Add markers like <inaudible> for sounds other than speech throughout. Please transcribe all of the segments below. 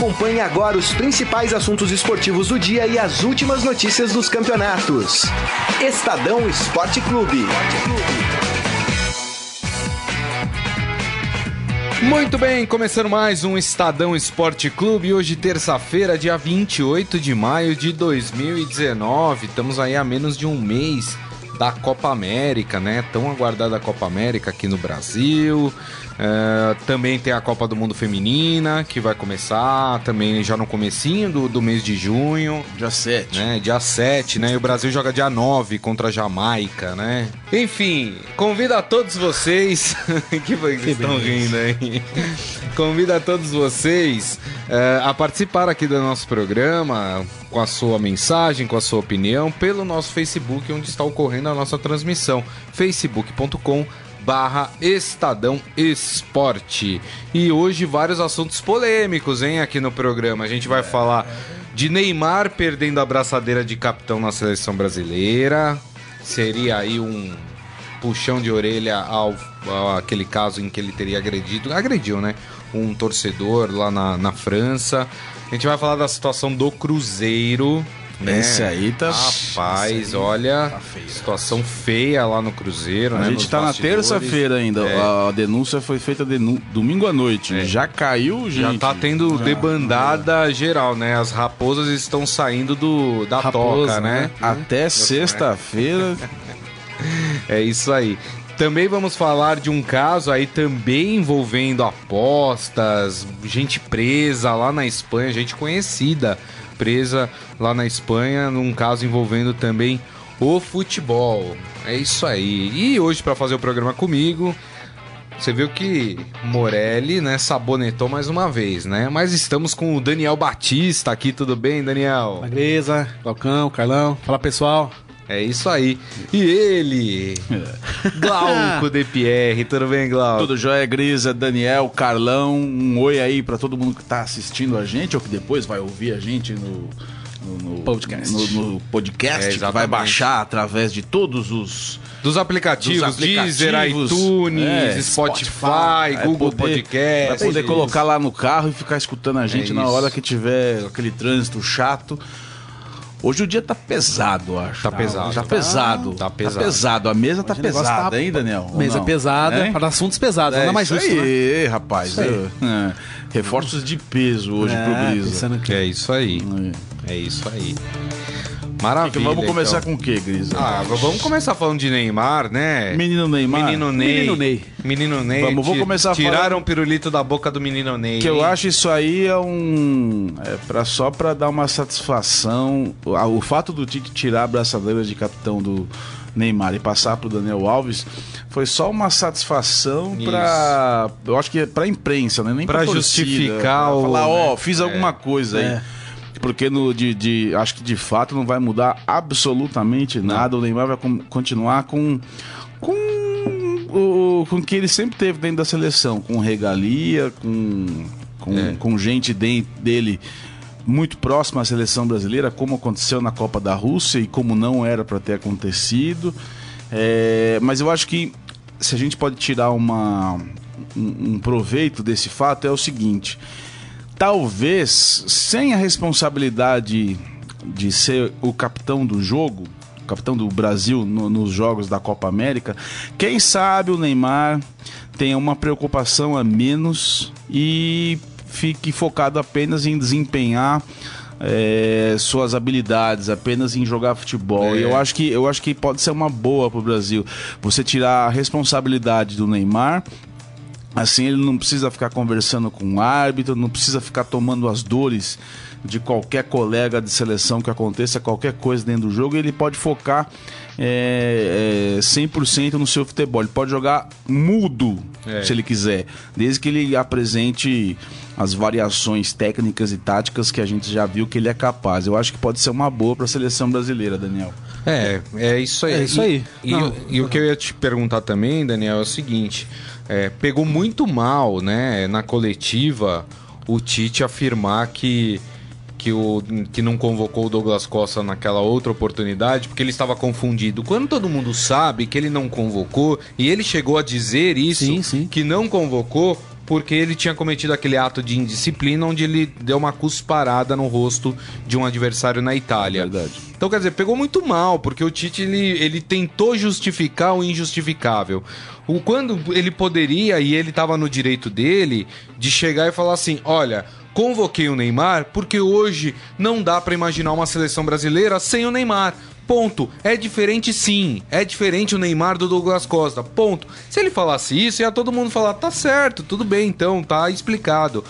Acompanhe agora os principais assuntos esportivos do dia e as últimas notícias dos campeonatos. Estadão Esporte Clube. Muito bem, começando mais um Estadão Esporte Clube. Hoje, terça-feira, dia 28 de maio de 2019. Estamos aí a menos de um mês da Copa América, né? Tão aguardada a Copa América aqui no Brasil. Uh, também tem a Copa do Mundo Feminina, que vai começar também já no comecinho do, do mês de junho. Dia 7. Né? Dia 7, né? E o Brasil joga dia 9 contra a Jamaica, né? Enfim, convido a todos vocês... <laughs> que, que estão rindo aí? convido a todos vocês uh, a participar aqui do nosso programa com a sua mensagem, com a sua opinião, pelo nosso Facebook, onde está ocorrendo a nossa transmissão, facebook.com barra Estadão Esporte. E hoje vários assuntos polêmicos, hein, aqui no programa. A gente vai falar de Neymar perdendo a braçadeira de capitão na seleção brasileira. Seria aí um puxão de orelha ao, ao aquele caso em que ele teria agredido, agrediu, né? Um torcedor lá na, na França. A gente vai falar da situação do Cruzeiro, né? Esse aí tá. Rapaz, olha. Tá situação feia lá no Cruzeiro, a né? A gente tá na terça-feira ainda. É. A denúncia foi feita domingo à noite. É. Já caiu, gente. Já tá tendo Já. debandada geral, né? As raposas estão saindo do, da Raposa, toca, né? né? Até sexta-feira. <laughs> é isso aí. Também vamos falar de um caso aí também envolvendo apostas, gente presa lá na Espanha, gente conhecida lá na Espanha, num caso envolvendo também o futebol. É isso aí. E hoje, para fazer o programa comigo, você viu que Morelli, né, sabonetou mais uma vez, né? Mas estamos com o Daniel Batista aqui, tudo bem, Daniel? Beleza, Falcão, Carlão. Fala pessoal. É isso aí. E ele, Glauco de Pierre, tudo bem, Glauco? Tudo jóia, Grisa, Daniel, Carlão. Um oi aí para todo mundo que tá assistindo a gente ou que depois vai ouvir a gente no, no, no podcast, no, no podcast é, vai baixar através de todos os dos aplicativos, dos aplicativos Deezer, iTunes, é, Spotify, Spotify Google poder, Podcast. Vai poder colocar lá no carro e ficar escutando a gente é na hora que tiver aquele trânsito chato. Hoje o dia tá pesado, acho. Tá pesado. Tá, pesado. Tá pesado. Tá pesado. A mesa tá pesada, tá... hein, Daniel? Mesa pesada é? para assuntos pesados. É, Nada mais justo. Aí, né? rapaz. Aí. É. Reforços de peso hoje é, pro Brisa. Que... É isso aí. É, é isso aí. Maravilha. vamos começar então. com o que, Gris? Ah, vamos começar falando de Neymar, né? Menino Neymar. Menino Ney. Menino Ney. Menino Ney. Vamos, vou começar Tiraram falando... o pirulito da boca do menino Ney. Que eu acho isso aí é um. É pra, só pra dar uma satisfação. O fato do Tite tirar a braçadeira de capitão do Neymar e passar pro Daniel Alves foi só uma satisfação para eu acho que é para imprensa, né? Nem para justificar pra o falar, ó, oh, fiz é. alguma coisa aí. Porque no, de, de, acho que de fato não vai mudar absolutamente nada. O Neymar vai com, continuar com, com o com que ele sempre teve dentro da seleção, com regalia, com, com, é. com gente dele muito próxima à seleção brasileira, como aconteceu na Copa da Rússia e como não era para ter acontecido. É, mas eu acho que se a gente pode tirar uma, um, um proveito desse fato é o seguinte talvez sem a responsabilidade de ser o capitão do jogo, capitão do Brasil no, nos jogos da Copa América, quem sabe o Neymar tenha uma preocupação a menos e fique focado apenas em desempenhar é, suas habilidades, apenas em jogar futebol. É. E eu acho que eu acho que pode ser uma boa para o Brasil. Você tirar a responsabilidade do Neymar Assim ele não precisa ficar conversando com o árbitro, não precisa ficar tomando as dores de qualquer colega de seleção que aconteça qualquer coisa dentro do jogo, ele pode focar é, é, 100% no seu futebol. Ele pode jogar mudo, é. se ele quiser, desde que ele apresente as variações técnicas e táticas que a gente já viu que ele é capaz. Eu acho que pode ser uma boa para a seleção brasileira, Daniel. É, é isso aí. É isso aí. E, e, e o que eu ia te perguntar também, Daniel, é o seguinte: é, pegou muito mal, né, na coletiva, o Tite afirmar que que, o, que não convocou o Douglas Costa naquela outra oportunidade, porque ele estava confundido. Quando todo mundo sabe que ele não convocou, e ele chegou a dizer isso, sim, sim. que não convocou, porque ele tinha cometido aquele ato de indisciplina onde ele deu uma cusparada no rosto de um adversário na Itália. Verdade. Então, quer dizer, pegou muito mal, porque o Tite ele, ele tentou justificar o injustificável. O, quando ele poderia, e ele estava no direito dele, de chegar e falar assim: olha. Convoquei o Neymar porque hoje não dá para imaginar uma seleção brasileira sem o Neymar. Ponto. É diferente sim. É diferente o Neymar do Douglas Costa. Ponto. Se ele falasse isso, ia todo mundo falar: tá certo, tudo bem, então, tá explicado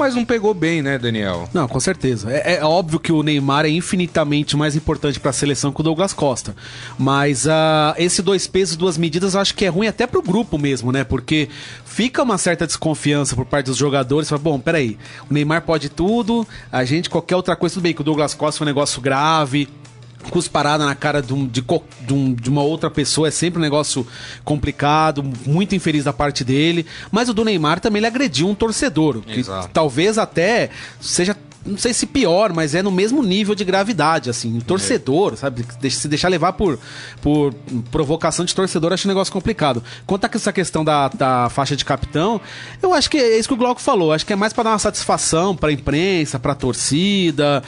mas não pegou bem, né, Daniel? Não, com certeza. É, é óbvio que o Neymar é infinitamente mais importante para a seleção que o Douglas Costa. Mas uh, esse dois pesos, duas medidas, acho que é ruim até pro grupo mesmo, né? Porque fica uma certa desconfiança por parte dos jogadores. Fala, bom, peraí, o Neymar pode tudo, a gente qualquer outra coisa, tudo bem que o Douglas Costa foi um negócio grave, cusparada na cara de, um, de, de, um, de, uma outra pessoa é sempre um negócio complicado, muito infeliz da parte dele. Mas o do Neymar também ele agrediu um torcedor. Que talvez até seja não sei se pior, mas é no mesmo nível de gravidade, assim. Um torcedor, é. sabe? Se deixar levar por, por provocação de torcedor, acho um negócio complicado. Quanto a essa questão da, da faixa de capitão, eu acho que é isso que o Glauco falou. Acho que é mais para dar uma satisfação para a imprensa, para a torcida.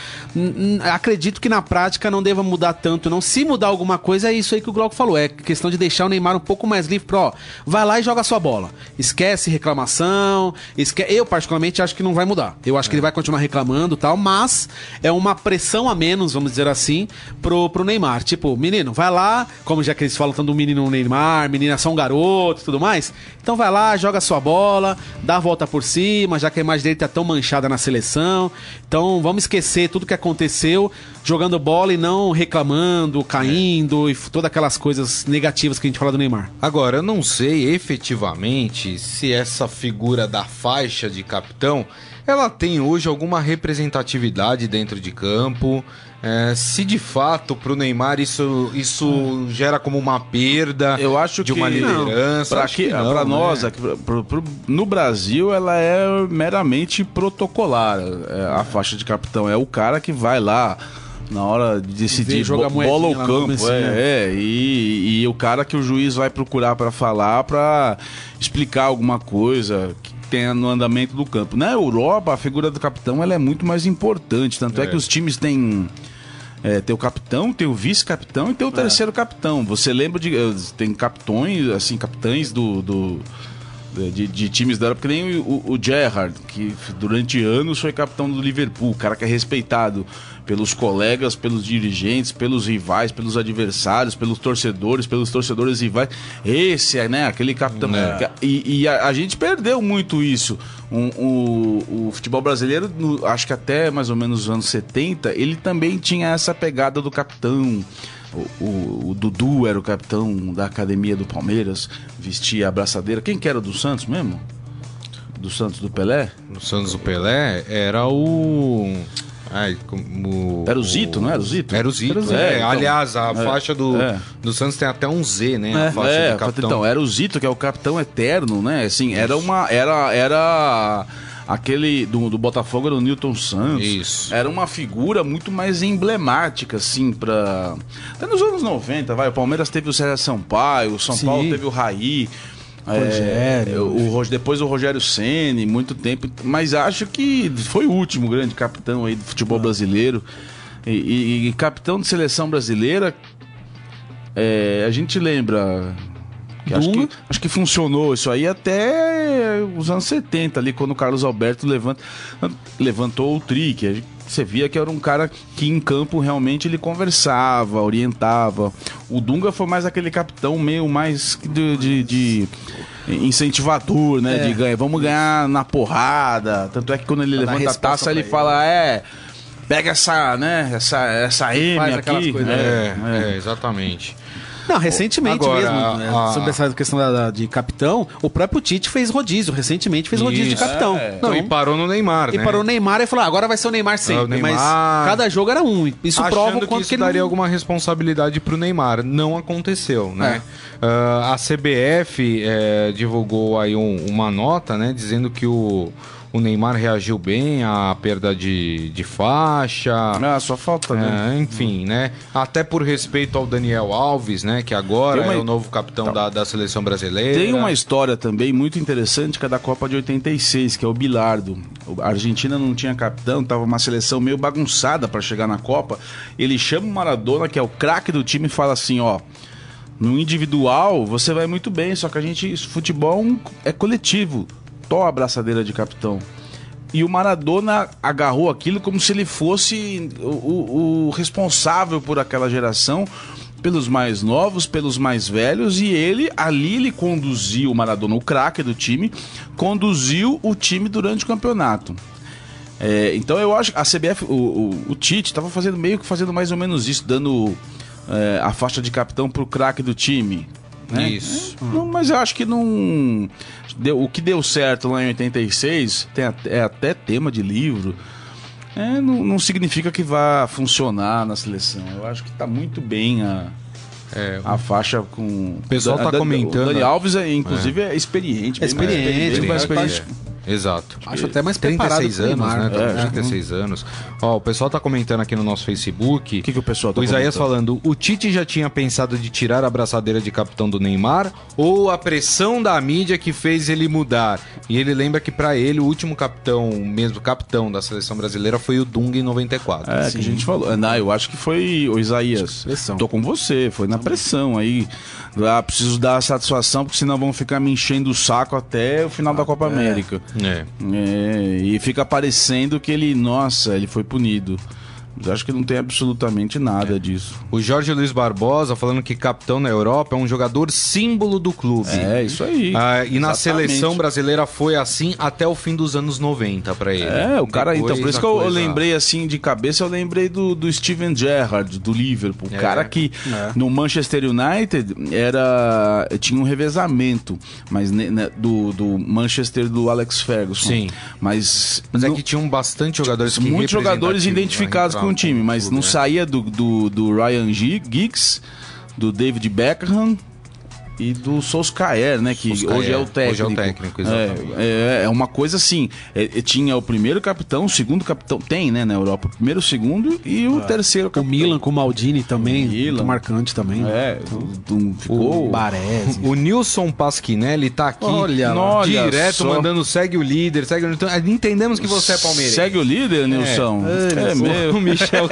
Acredito que na prática não deva mudar tanto, não. Se mudar alguma coisa, é isso aí que o Glauco falou. É questão de deixar o Neymar um pouco mais livre pro, ó, vai lá e joga a sua bola. Esquece reclamação. Esque... Eu, particularmente, acho que não vai mudar. Eu acho é. que ele vai continuar reclamando tal, mas é uma pressão a menos, vamos dizer assim, pro, pro Neymar. Tipo, menino, vai lá, como já que eles falam tanto do menino Neymar, menina só um garoto e tudo mais. Então vai lá, joga sua bola, dá a volta por cima, já que a imagem dele tá tão manchada na seleção. Então vamos esquecer tudo que aconteceu jogando bola e não reclamando, caindo e todas aquelas coisas negativas que a gente fala do Neymar. Agora, eu não sei efetivamente se essa figura da faixa de capitão ela tem hoje alguma representatividade dentro de campo. É, se de fato para o Neymar isso, isso gera como uma perda eu acho de que, uma liderança. Para nós, né? pro, pro, no Brasil, ela é meramente protocolar. É, a faixa de capitão é o cara que vai lá na hora de decidir jogar bola ou campo. É, é e, e, o cara que o juiz vai procurar para falar, para explicar alguma coisa tenha no andamento do campo. Na Europa, a figura do capitão ela é muito mais importante. Tanto é, é que os times têm. É, tem o capitão, tem o vice-capitão e tem o é. terceiro capitão. Você lembra de. Eh, tem capitões, assim, capitães do, do de, de, times da Europa, que nem o, o Gerrard, que durante anos foi capitão do Liverpool, cara que é respeitado pelos colegas, pelos dirigentes, pelos rivais, pelos adversários, pelos torcedores, pelos torcedores rivais. Esse é, né, aquele capitão. É. E, e a, a, gente perdeu muito isso. Um, o, o futebol brasileiro, no, acho que até mais ou menos os anos 70, ele também tinha essa pegada do capitão. O, o, o, Dudu era o capitão da academia do Palmeiras, vestia a abraçadeira. Quem que era do Santos mesmo? Do Santos do Pelé? Do Santos do Pelé era o. Ai, como... Era o Zito, não era o Zito? Era o Zito, era o Zito. É, então, aliás, a é, faixa do, é. do Santos tem até um Z, né? É, a faixa é, do capitão. Então, era o Zito, que é o capitão eterno, né? Assim, era uma... Era... era aquele do, do Botafogo era o Newton Santos. Isso. Era uma figura muito mais emblemática, assim, pra. Até nos anos 90, vai. O Palmeiras teve o César Sampaio, o São Sim. Paulo teve o Raí. Rogério. É, o, depois o Rogério Ceni muito tempo. Mas acho que foi o último grande capitão aí do futebol ah. brasileiro. E, e, e, capitão de seleção brasileira, é, a gente lembra que acho, que, acho que funcionou isso aí até os anos 70, ali, quando o Carlos Alberto levanta, levantou o trick. Você via que era um cara que em campo realmente ele conversava, orientava. O Dunga foi mais aquele capitão meio mais de, de, de incentivador, né? É. De ganhar, vamos ganhar na porrada. Tanto é que quando ele levanta a taça, ele, ele fala, é pega essa, né, essa, essa M aqui. Coisas, é, é, é, exatamente. Não, recentemente Agora, mesmo, né, a... sobre essa questão da, de capitão, o próprio Tite fez rodízio, recentemente fez rodízio de capitão. É. Não, e parou no Neymar, e né? E parou no Neymar e falou, ah, agora vai ser o Neymar sempre. É, o Neymar... Mas cada jogo era um. Isso Achando prova o quanto que, isso que ele daria alguma responsabilidade pro Neymar. Não aconteceu, né? É. Uh, a CBF é, divulgou aí um, uma nota, né, dizendo que o o Neymar reagiu bem à perda de, de faixa. Ah, só falta, né? É, enfim, né? Até por respeito ao Daniel Alves, né? Que agora uma- é o novo capitão da, da seleção brasileira. Tem uma história também muito interessante que é da Copa de 86, que é o Bilardo. A Argentina não tinha capitão, tava uma seleção meio bagunçada para chegar na Copa. Ele chama o Maradona, que é o craque do time, e fala assim, ó, no individual você vai muito bem, só que a gente futebol é coletivo. A abraçadeira de capitão. E o Maradona agarrou aquilo como se ele fosse o, o- o responsável por aquela geração, pelos mais novos, pelos mais velhos, e ele, ali, ele conduziu o Maradona, o craque do time, conduziu o time durante o campeonato. É, então eu acho que a CBF, o, o, o Tite, estava fazendo meio que fazendo mais ou menos isso, dando é, a faixa de capitão pro craque do time. Né? Isso. É, não, mas eu acho que não. Deu, o que deu certo lá em 86 tem até, é até tema de livro. É, não, não significa que vá funcionar na seleção. Eu acho que está muito bem a, É, a faixa com. O pessoal tá comentando, O Dani né? Alves, é, inclusive, é, experiente. É experiente, mais bem- experiente. Exato. Acho até mais preparado 36 que o anos, né? Tá com É. 36 anos. Ó, o pessoal tá comentando aqui no nosso Facebook. O que, que o pessoal tá O Isaías comentando? falando, o Tite já tinha pensado de tirar a abraçadeira de capitão do Neymar ou a pressão da mídia que fez ele mudar? E ele lembra que pra ele o último capitão, mesmo capitão da seleção brasileira foi o Dunga em 94. É, que a gente falou. Não, eu acho que foi o Isaías. Pressão. Tô com você, foi na pressão aí. Ah, preciso dar satisfação, porque senão vão ficar me enchendo o saco até o final da Copa América. É. É, e fica parecendo que ele, nossa, ele foi punido. Mas acho que não tem absolutamente nada disso. O Jorge Luiz Barbosa falando que capitão na Europa é um jogador símbolo do clube. É, isso aí. Ah, e na Exatamente. seleção brasileira foi assim até o fim dos anos 90 pra ele. É, o cara, então, Depois por isso que eu, coisa- lembrei assim de cabeça, eu lembrei do, do Steven Gerrard, do Liverpool. O É. cara que no Manchester United era. tinha um revezamento, mas ne- do, do Manchester do Alex Ferguson. Sim. Mas. Mas é no- que tinham bastante jogadores muitos jogadores representativos, identificados né, com o time, mas não né? saía do, do, do Ryan Gi- Giggs, do David Beckham e do Solskjaer, né? Que Solskjaer, hoje é o técnico. hoje é o técnico, exatamente. É, é, é uma coisa assim. é, é, tinha o primeiro capitão, o segundo capitão. Tem, né, na Europa? O primeiro, o segundo e o terceiro O capitão. Milan com o Maldini também, O Milan. muito marcante também. É, do- ficou. O Baresi. O Nilson Pasquinelli tá aqui Olha. Olha direto só. mandando segue o líder, segue o então, Entendemos que você é palmeirense. Segue o líder, Nilson. É, O meu. Michel,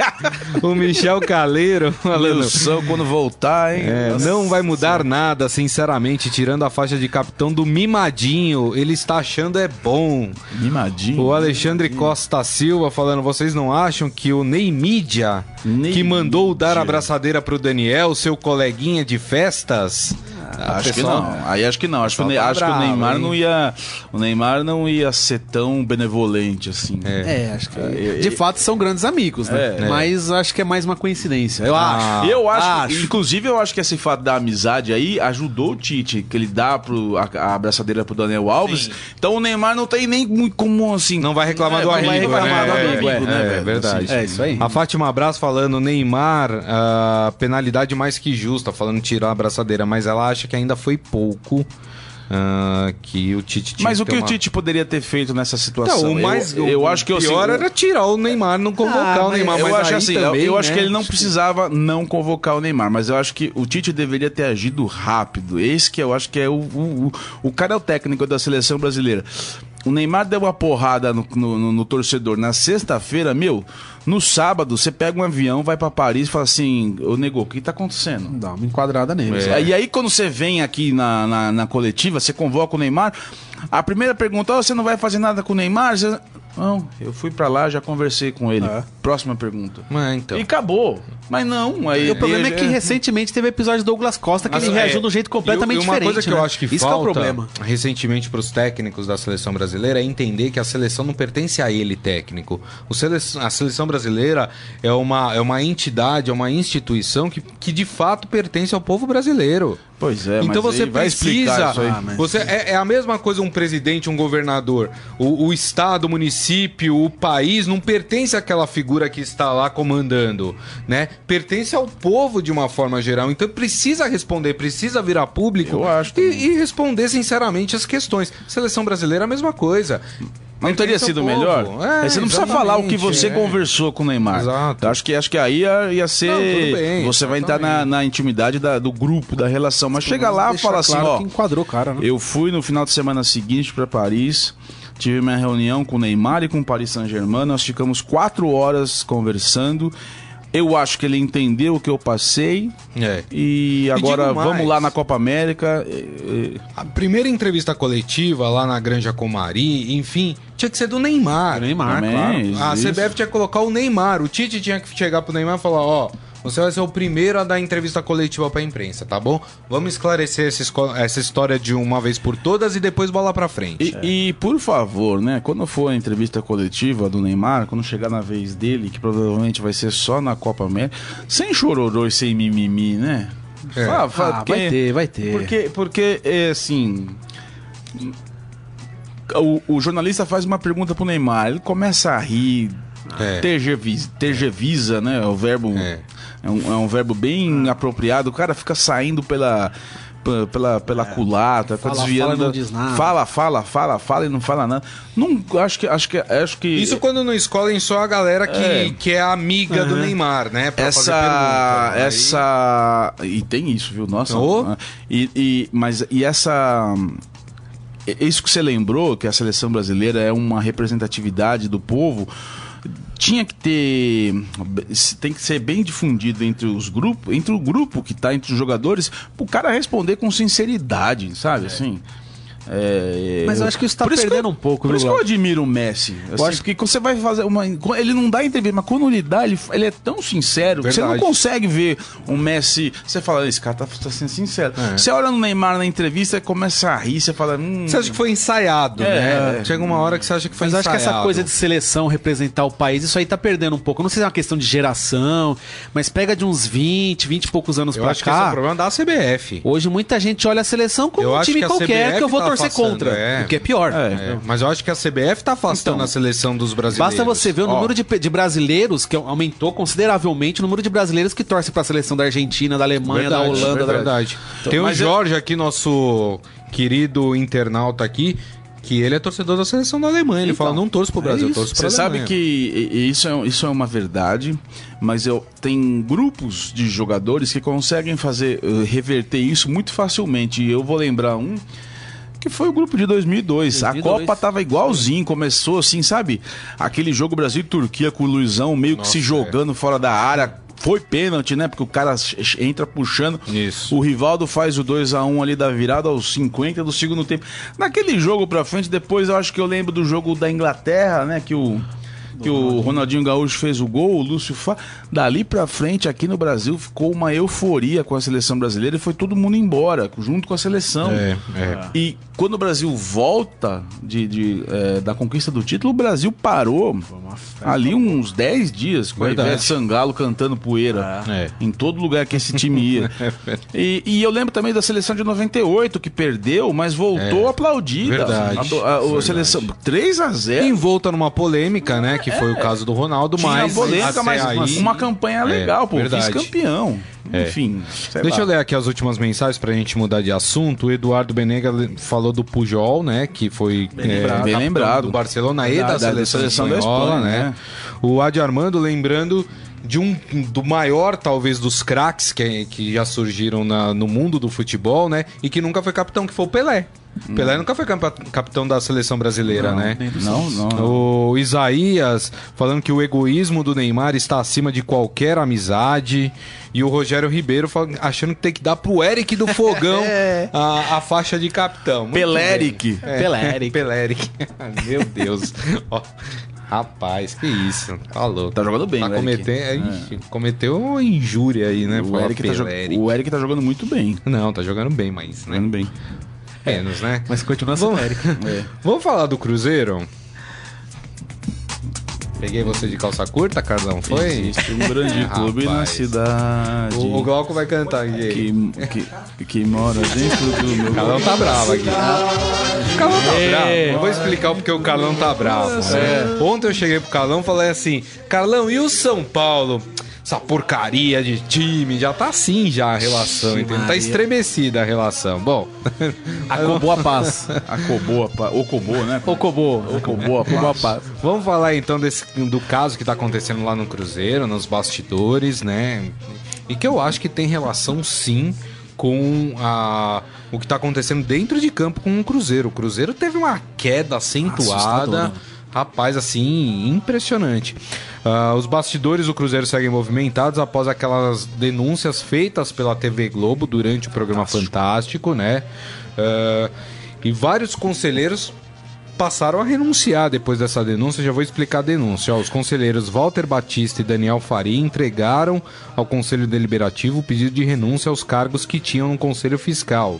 o Michel Caleiro falando. Nilson, quando voltar, hein? É, não vai mudar nada, sinceramente, tirando a faixa de capitão do Mimadinho. Ele está achando é bom. Mimadinho. O Alexandre Costa Silva falando, vocês não acham que o Neymídia, que mandou dar a abraçadeira pro Daniel, seu coleguinha de festas? Ah, Acho que não. Aí acho que não. Acho, que tá acho que o bravo, Neymar hein? não ia. O Neymar não ia ser tão benevolente assim. É, acho que. É, de é, fato são grandes amigos, né? É, Mas acho que é mais uma coincidência. Eu Ah, acho. eu acho, acho. inclusive eu acho que esse fato da amizade aí ajudou o Tite, que ele dá pro, a, a abraçadeira pro Daniel Alves. Então o Neymar não tem nem muito como assim. Não vai reclamar É, do não amigo, vai reclamar né? do amigo, é, né, é, verdade. Assim, É isso aí. A Fátima Abraço falando, Neymar, ah, penalidade mais que justa, falando tirar a abraçadeira, mas ela acha que ainda foi pouco ah, que o Tite tinha Mas o que o uma- Tite poderia ter feito nessa situação? Não, o mais eu, eu acho que o assim, pior o- era tirar o Neymar, não convocar Ah, o Neymar, eu mas acho assim, eu- também, eu, acho né? que ele não precisava não convocar o Neymar, mas eu acho que o Tite deveria ter agido rápido. Esse que eu acho que é o. O, o, o cara é o técnico da seleção brasileira. O Neymar deu uma porrada no, no- no- no torcedor na sexta-feira, meu. No sábado, você pega um avião, vai pra Paris e fala assim: Ô nego, o que tá acontecendo? Dá uma enquadrada neles. É. E aí, quando você vem aqui na, na, na coletiva, você convoca o Neymar. A primeira pergunta: "Ó, você não vai fazer nada com o Neymar? Você- Não, eu fui pra lá, já conversei com ele. É. Próxima pergunta. Mas, então. E acabou. Mas não, aí. E o problema é que recentemente teve o episódio do Douglas Costa que Mas, ele é, reagiu de um jeito completamente e uma diferente. coisa que eu né? acho que Isso falta que é o problema. recentemente para os técnicos da seleção brasileira é entender que a seleção não pertence a ele técnico. Sele- a seleção brasileira é uma, é uma entidade, é uma instituição que, que de fato pertence ao povo brasileiro. Pois é, então mas você aí vai explicar precisa. isso aí. Ah, mas- você é, é a mesma coisa um presidente, um governador. O, o estado, o município, o país não pertence àquela figura que está lá comandando, né? Pertence ao povo de uma forma geral. Então precisa responder, precisa virar público Eu acho e, e responder sinceramente as questões. Seleção brasileira é a mesma coisa. Não teria sido melhor? É, Aí você não precisa falar o que você é. conversou com o Neymar. Exato. Acho que, acho que aí ia, ia ser. Não, tudo bem, você vai entrar na, na intimidade da- do grupo, da relação. Mas chega lá e fala assim: claro ó. que enquadrou cara, né? Eu fui no final de semana seguinte para Paris, tive minha reunião com o Neymar e com o Paris Saint-Germain. Nós ficamos quatro horas conversando. Eu acho que ele entendeu o que eu passei. É. E agora digo mais. vamos lá na Copa América. E- e- A primeira entrevista coletiva lá na Granja Comari, enfim, tinha que ser do Neymar. Neymar, Também, claro. A. CBF tinha que colocar o Neymar. O Tite tinha que chegar pro Neymar e falar: Ó, você vai ser o primeiro a dar entrevista coletiva pra imprensa, tá bom? Vamos esclarecer essa, história de uma vez por todas e depois bola pra frente. E, e, por favor, né? Quando for a entrevista coletiva do Neymar, quando chegar na vez dele, que provavelmente vai ser só na Copa América, sem chororô e sem mimimi, né? É. Fala, fala, Ah, porque- vai ter, vai ter. Porque, porque é assim. O, o jornalista faz uma pergunta pro Neymar, ele começa a rir, É. tergevisa, né? É o verbo. É. É. um, é um verbo bem apropriado. O cara fica saindo pela. Pela, pela culata, fica É. Fala, desviando. fala não da- diz nada. Fala, fala, fala, fala e não fala nada. Não, acho que, acho que, acho que Isso quando não escolhem só a galera que É. é, que é amiga do Neymar, né? Pra fazer essa pergunta. Aí- essa e tem isso viu nossa Oh. e, e mas e essa e- isso que você lembrou que a seleção brasileira é uma representatividade do povo tinha que ter tem que ser bem difundido entre os grupos entre o grupo que tá entre os jogadores o cara responder com sinceridade sabe assim É, Mas eu acho que isso tá perdendo eu- um pouco, Por isso que eu admiro o Messi. Assim, acho- que quando você vai fazer uma. Ele não dá entrevista, mas quando ele dá, ele, ele é tão sincero que você não Verdade. consegue ver um Messi. Você fala, esse cara tá, tá sendo sincero. É. Você olha no Neymar na entrevista e começa a rir, você fala. Hum, Você acha que foi ensaiado, É, né? Chega uma hora que você acha que foi Mas eu acho que essa ensaiado. coisa de seleção representar o país, isso aí tá perdendo um pouco. Não sei se é uma questão de geração, mas pega de uns 20, 20 e poucos anos Eu pra acho que esse é o cá. problema da CBF. Hoje muita gente olha a seleção como Eu um time que qualquer que eu vou tá torcer afastando, contra. é. O que é pior. É. É, mas eu acho que a CBF tá afastando Então, a seleção dos brasileiros. Basta você ver o Ó. número de, de brasileiros, que aumentou consideravelmente o número de brasileiros que torcem pra seleção da Argentina, da Alemanha, da Verdade, Holanda. da- verdade. Tem o eu- Jorge aqui, nosso querido internauta aqui, que ele é torcedor da seleção da Alemanha. Ele Então, fala, não torço pro Brasil, é eu torço pra Você sabe que isso é, isso é uma verdade, mas eu tem grupos de jogadores que conseguem fazer eh, reverter isso muito facilmente. E eu vou lembrar um que foi o grupo de 2002. A 2002. Copa tava igualzinho, começou assim, sabe? Aquele jogo Brasil e Turquia com o Luizão meio que Nossa, se é. jogando fora da área. Foi pênalti, né? Porque o cara entra puxando. Isso. O Rivaldo faz o 2 a 1 ali da virada aos 50 do segundo tempo. Naquele jogo pra frente, depois eu acho que eu lembro do jogo da Inglaterra, né? Que o. Que o Ronaldinho Gaúcho fez o gol, o Lúcio Fá. Dali pra frente, aqui no Brasil, ficou uma euforia com a seleção brasileira e foi todo mundo embora, junto com a seleção. É, é. E quando o Brasil volta de, de, eh, da conquista do título, o Brasil parou ali uns 10 dias com Verdade. a Ivete Sangalo cantando poeira É. em todo lugar que esse time ia. <laughs> e, e eu lembro também da seleção de 98, que perdeu, mas voltou É. aplaudida. Verdade. A, a- a Verdade. seleção 3 a 0 Envolta numa polêmica, né? Que foi o caso do Ronaldo, Tinha mas. polêmica, mas aí- uma campanha legal, pô. verdade. Vice-campeão. É. Enfim. Deixa lá. eu ler aqui as últimas mensagens pra gente mudar de assunto. O Eduardo Benega falou do Pujol, né? Que foi é, lembrado. Bem lembrado. do Barcelona e Da- da, da- da seleção, seleção da espanhola, Espanha, né? né? O Adi Armando lembrando de um do maior, talvez, dos craques que, que já surgiram na- no mundo do futebol, né? E que nunca foi capitão, que foi o Pelé. Hum. Pelé nunca foi capitão da seleção brasileira, né? Não, não. não. O Isaías falando que o egoísmo do Neymar está acima de qualquer amizade. E o Rogério Ribeiro achando que tem que dar pro Eric do Fogão <laughs> a, a faixa de capitão. Muito Peléric. É, Peléric. <laughs> Peléric. <laughs> Meu Deus. Ó, rapaz, que isso. Tá louco. Tá jogando bem, Tá Eric. cometendo, ixi, cometeu uma injúria aí, né? O Eric, tá jo- o Eric tá jogando muito bem. Não, tá jogando bem, mas, né? Jogando bem. Menos, né? Mas continua sendo Vamos-. <laughs> É. Vamos falar do Cruzeiro? Peguei você de calça curta, Carlão, foi? Existe um grande <laughs> clube na cidade. O, o Glauco vai cantar aqui. que, que, que mora dentro do meu O Carlão tá bravo aqui. O Carlão tá bravo. Eu vou explicar porque o Carlão tá bravo. né? Ontem eu cheguei pro Carlão e falei assim: Carlão, e o São Paulo? Essa porcaria de time. Já tá assim já a relação, entendeu? Tá estremecida a relação. Bom, <laughs> Acabou a paz. <laughs> Acobou, a pa- Ocobô, né? Ocobô. Ocobô a Acabou a paz. paz. vamos falar então desse, do caso que tá acontecendo lá no Cruzeiro, nos bastidores, né? E que eu acho que tem relação sim com a, o que tá acontecendo dentro de campo com o Cruzeiro. O Cruzeiro teve uma queda acentuada. Assustador. Rapaz, assim, impressionante. Ah, os bastidores do Cruzeiro seguem movimentados após aquelas denúncias feitas pela TV Globo durante o programa Fantástico, né? Ah, e vários conselheiros passaram a renunciar depois dessa denúncia. Já vou explicar a denúncia. Os conselheiros Walter Batista e Daniel Faria entregaram ao Conselho Deliberativo o pedido de renúncia aos cargos que tinham no Conselho Fiscal.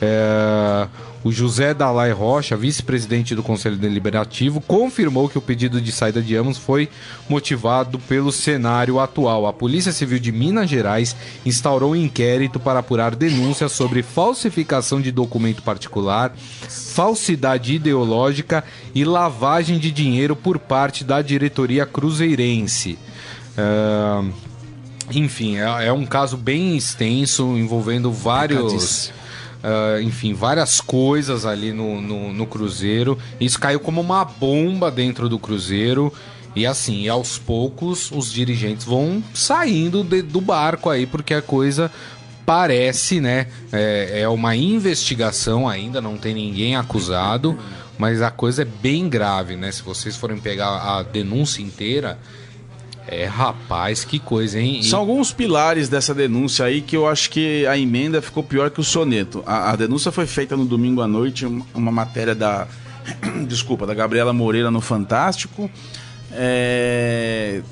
É, o José Dalai Rocha, vice-presidente do Conselho Deliberativo, confirmou que o pedido de saída de ambos foi motivado pelo cenário atual. A Polícia Civil de Minas Gerais instaurou um inquérito para apurar denúncias sobre falsificação de documento particular, falsidade ideológica e lavagem de dinheiro por parte da diretoria cruzeirense. É, enfim, é, é um caso bem extenso, envolvendo vários. Ah, enfim, várias coisas ali no, no, no Cruzeiro. Isso caiu como uma bomba dentro do Cruzeiro. E assim, aos poucos, os dirigentes vão saindo de- do barco aí, porque a coisa parece, né? É, é uma investigação ainda, não tem ninguém acusado. Mas a coisa é bem grave, né? Se vocês forem pegar a denúncia inteira, é rapaz, que coisa, hein? São alguns pilares dessa denúncia aí que eu acho que a emenda ficou pior que o soneto. A, a denúncia foi feita no domingo à noite, uma, matéria da. <clears throat> Desculpa, da Gabriela Moreira no Fantástico. É,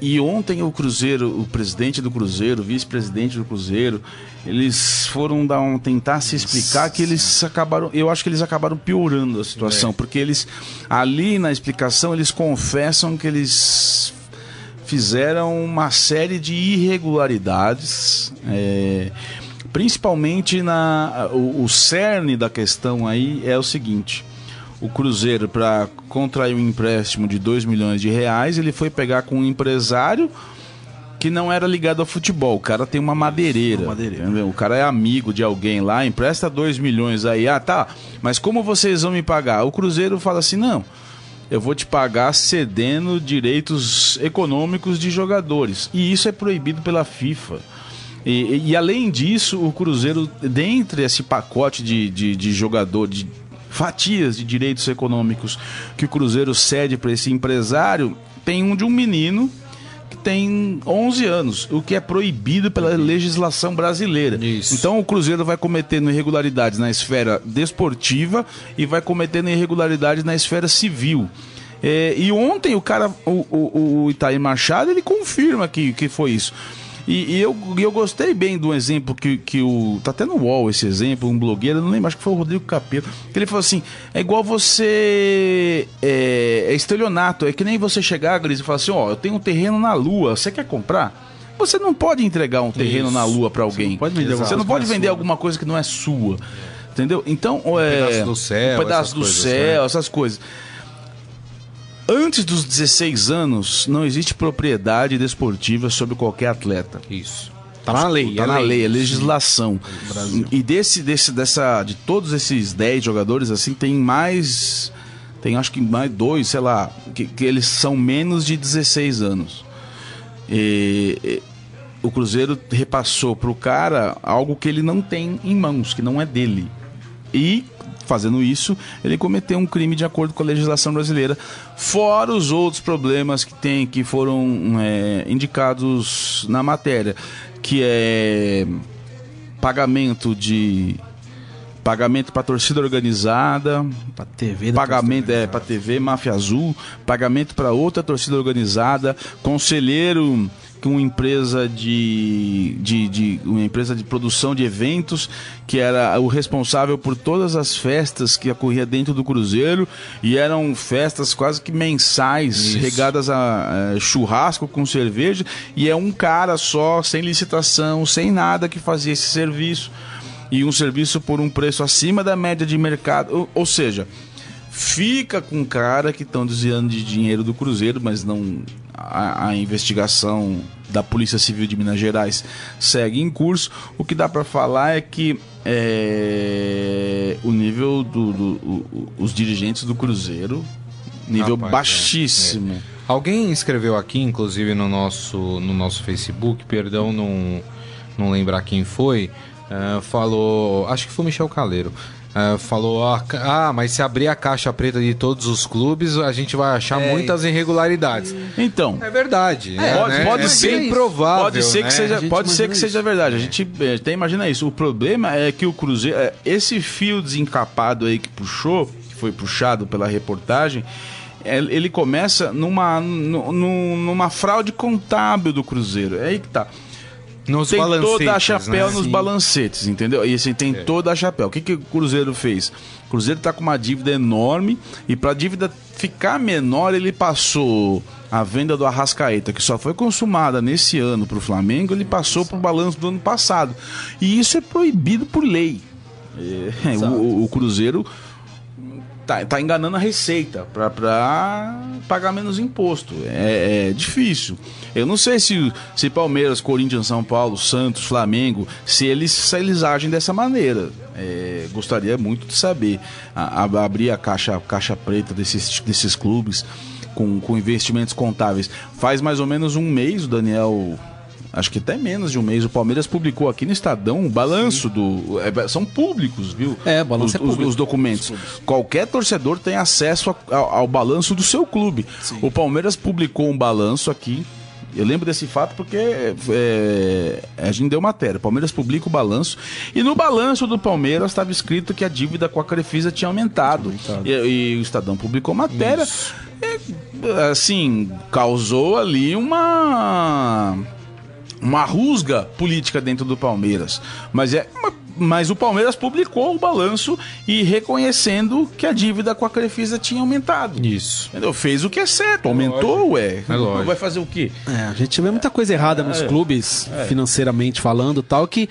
E ontem o Cruzeiro, o presidente do Cruzeiro, o vice-presidente do Cruzeiro, eles foram dar um, tentar se explicar que eles acabaram, eu acho que eles acabaram piorando a situação, porque eles ali na explicação eles confessam que eles fizeram uma série de irregularidades, é, principalmente na o, o cerne da questão aí é o seguinte: o Cruzeiro para contrair um empréstimo de 2 milhões de reais, ele foi pegar com um empresário que não era ligado ao futebol. O cara tem uma madeireira. Uma madeireira. O cara é amigo de alguém lá, empresta 2 milhões aí. Ah, tá. Mas como vocês vão me pagar? O Cruzeiro fala assim: não. Eu vou te pagar cedendo direitos econômicos de jogadores. E isso é proibido pela FIFA. E, e- além disso, o Cruzeiro, dentre esse pacote de, de, de jogador, de fatias de direitos econômicos que o Cruzeiro cede para esse empresário, tem um de um menino tem 11 anos, o que é proibido pela legislação brasileira. Isso. Então o Cruzeiro vai cometendo irregularidades na esfera desportiva e vai cometendo irregularidades na esfera civil. É, e ontem o cara, o, o, o Itaí Machado, ele confirma que, que foi isso. E, e eu, eu gostei bem do exemplo que, que o. Tá até no UOL esse exemplo, um blogueiro, não lembro, acho que foi o Rodrigo Capello. Que ele falou assim: é igual você. É, é estelionato, é que nem você chegar, Gris, e falar assim: ó, eu tenho um terreno na Lua, você quer comprar? Você não pode entregar um terreno Isso. na Lua para alguém. pode vender Você não pode que não é vender sua. alguma coisa que não é sua. Entendeu? Então, é, pedaço do céu, um pedaço do coisas, céu, né? essas coisas. Antes dos 16 anos, não existe propriedade desportiva sobre qualquer atleta. Isso. Tá na lei, Tá é na lei, é Sim. legislação. E desse, desse, dessa, de todos esses 10 jogadores, assim, tem mais. Tem acho que mais dois, sei lá, que, que eles são menos de 16 anos. E, e o Cruzeiro repassou pro cara algo que ele não tem em mãos, que não é dele. E fazendo isso, ele cometeu um crime de acordo com a legislação brasileira, fora os outros problemas que tem que foram é, indicados na matéria, que é pagamento de pagamento para torcida organizada, Pra TV pagamento é para TV Máfia Azul, pagamento para outra torcida organizada, conselheiro com uma empresa de, de, de uma empresa de produção de eventos que era o responsável por todas as festas que ocorria dentro do cruzeiro e eram festas quase que mensais Isso. regadas a, eh, churrasco com cerveja e é um cara só sem licitação sem nada que fazia esse serviço e um serviço por um preço acima da média de mercado. Ou, ou seja, fica com cara que estão desviando de dinheiro do Cruzeiro, mas não. A, a investigação da Polícia Civil de Minas Gerais segue em curso. O que dá para falar é que é, o nível dos do, do, dirigentes do Cruzeiro, nível Rapaz, baixíssimo. É, é. Alguém escreveu aqui, inclusive no nosso, no nosso Facebook, perdão, não, não lembrar quem foi, uh, falou, acho que foi Michel Caleiro. Uh, falou, ah, ah, mas se abrir a caixa preta de todos os clubes, a gente vai achar é, muitas irregularidades. Então, é verdade. É, pode, né? pode é ser bem provável. Pode ser que né? seja, pode ser que isso. seja verdade. A gente é, até imagina isso. O problema é que o Cruzeiro, é, esse fio desencapado aí que puxou, que foi puxado pela reportagem, ele começa numa, numa fraude contábil do Cruzeiro. É aí que tá. Nos tem toda a chapéu né? nos Sim. balancetes, entendeu? E assim, tem é. toda a chapéu. O que, que o Cruzeiro fez? O Cruzeiro tá com uma dívida enorme e para a dívida ficar menor, ele passou a venda do Arrascaeta, que só foi consumada nesse ano para o Flamengo, ele passou para o balanço do ano passado. E isso é proibido por lei. É, o, o Cruzeiro tá, tá enganando a Receita para pagar menos imposto. É, é, difícil. Eu não sei se, se Palmeiras, Corinthians, São Paulo, Santos, Flamengo, se eles, se eles agem dessa maneira. É, gostaria muito de saber. A, a, abrir a caixa, caixa preta desses, desses clubes com, com investimentos contáveis. Faz mais ou menos um mês o Daniel acho que até menos de um mês, o Palmeiras publicou aqui no Estadão o balanço do. É, são públicos, viu? É, balanço os, é público. Os, os documentos. Qualquer torcedor tem acesso a, ao, ao balanço do seu clube. Sim. O Palmeiras publicou um balanço aqui. Eu lembro desse fato porque é, a gente deu matéria. O Palmeiras publica o balanço e no balanço do Palmeiras estava escrito que a dívida com a Crefisa tinha aumentado. aumentado. E, e, o Estadão publicou matéria. E, assim, causou ali uma uma rusga política dentro do Palmeiras. Mas é uma mas o Palmeiras publicou o balanço e reconhecendo que a dívida com a Crefisa tinha aumentado. Isso. Entendeu? Fez o que é certo, aumentou, ué. É lógico. Vai fazer o quê? É, a gente vê muita coisa errada nos é. clubes, é. financeiramente falando, tal, que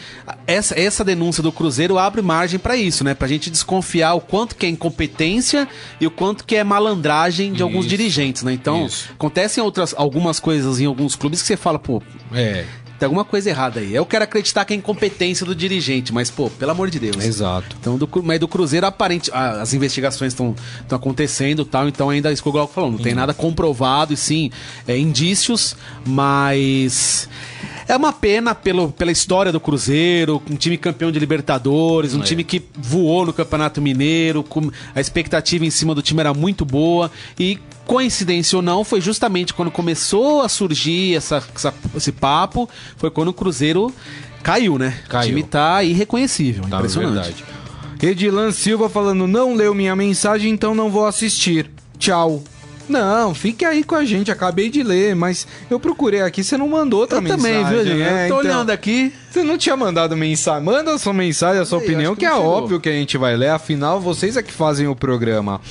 essa, essa denúncia do Cruzeiro abre margem para isso, né? Pra gente desconfiar o quanto que é incompetência e o quanto que é malandragem de isso. alguns dirigentes, né? Então, isso. acontecem outras algumas coisas em alguns clubes que você fala, pô, é. Tem alguma coisa errada aí. Eu quero acreditar que é incompetência do dirigente, mas, pô, pelo amor de Deus. Exato. Então, do, mas do Cruzeiro, aparente, as investigações estão acontecendo tal, então ainda isso que o Glauco falou, não uhum. tem nada comprovado, e sim, é, indícios, mas. É uma pena pelo, pela história do Cruzeiro, um time campeão de Libertadores, um é. time que voou no Campeonato Mineiro, com, a expectativa em cima do time era muito boa e coincidência ou não, foi justamente quando começou a surgir essa, essa, esse papo, foi quando o Cruzeiro caiu, né? Caiu. O time tá irreconhecível, tá impressionante. Verdade. Edilan Silva falando, não leu minha mensagem, então não vou assistir. Tchau. Não, fique aí com a gente, acabei de ler, mas eu procurei aqui, você não mandou outra eu mensagem. também, viu, né? Eu tô então, olhando aqui. Você não tinha mandado mensagem. Manda a sua mensagem, a sua Ei, opinião, que, que é chegou. óbvio que a gente vai ler. Afinal, vocês é que fazem o programa.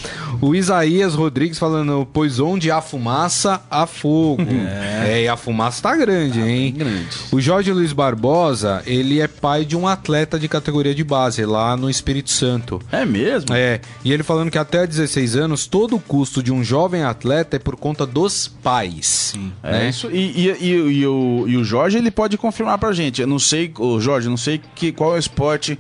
O Isaías Rodrigues falando, pois onde há fumaça, há fogo. <laughs> É, é e a fumaça tá grande, tá hein? Grande. O Jorge Luiz Barbosa, ele é pai de um atleta de categoria de base lá no Espírito Santo. É mesmo? É. E ele falando que até 16 anos, todo o custo de um jovem atleta é por conta dos pais. Sim. Né? É isso. E, e, e, e, o, e o Jorge, ele pode confirmar pra gente. Eu não sei, oh, Jorge, não sei que, qual é o esporte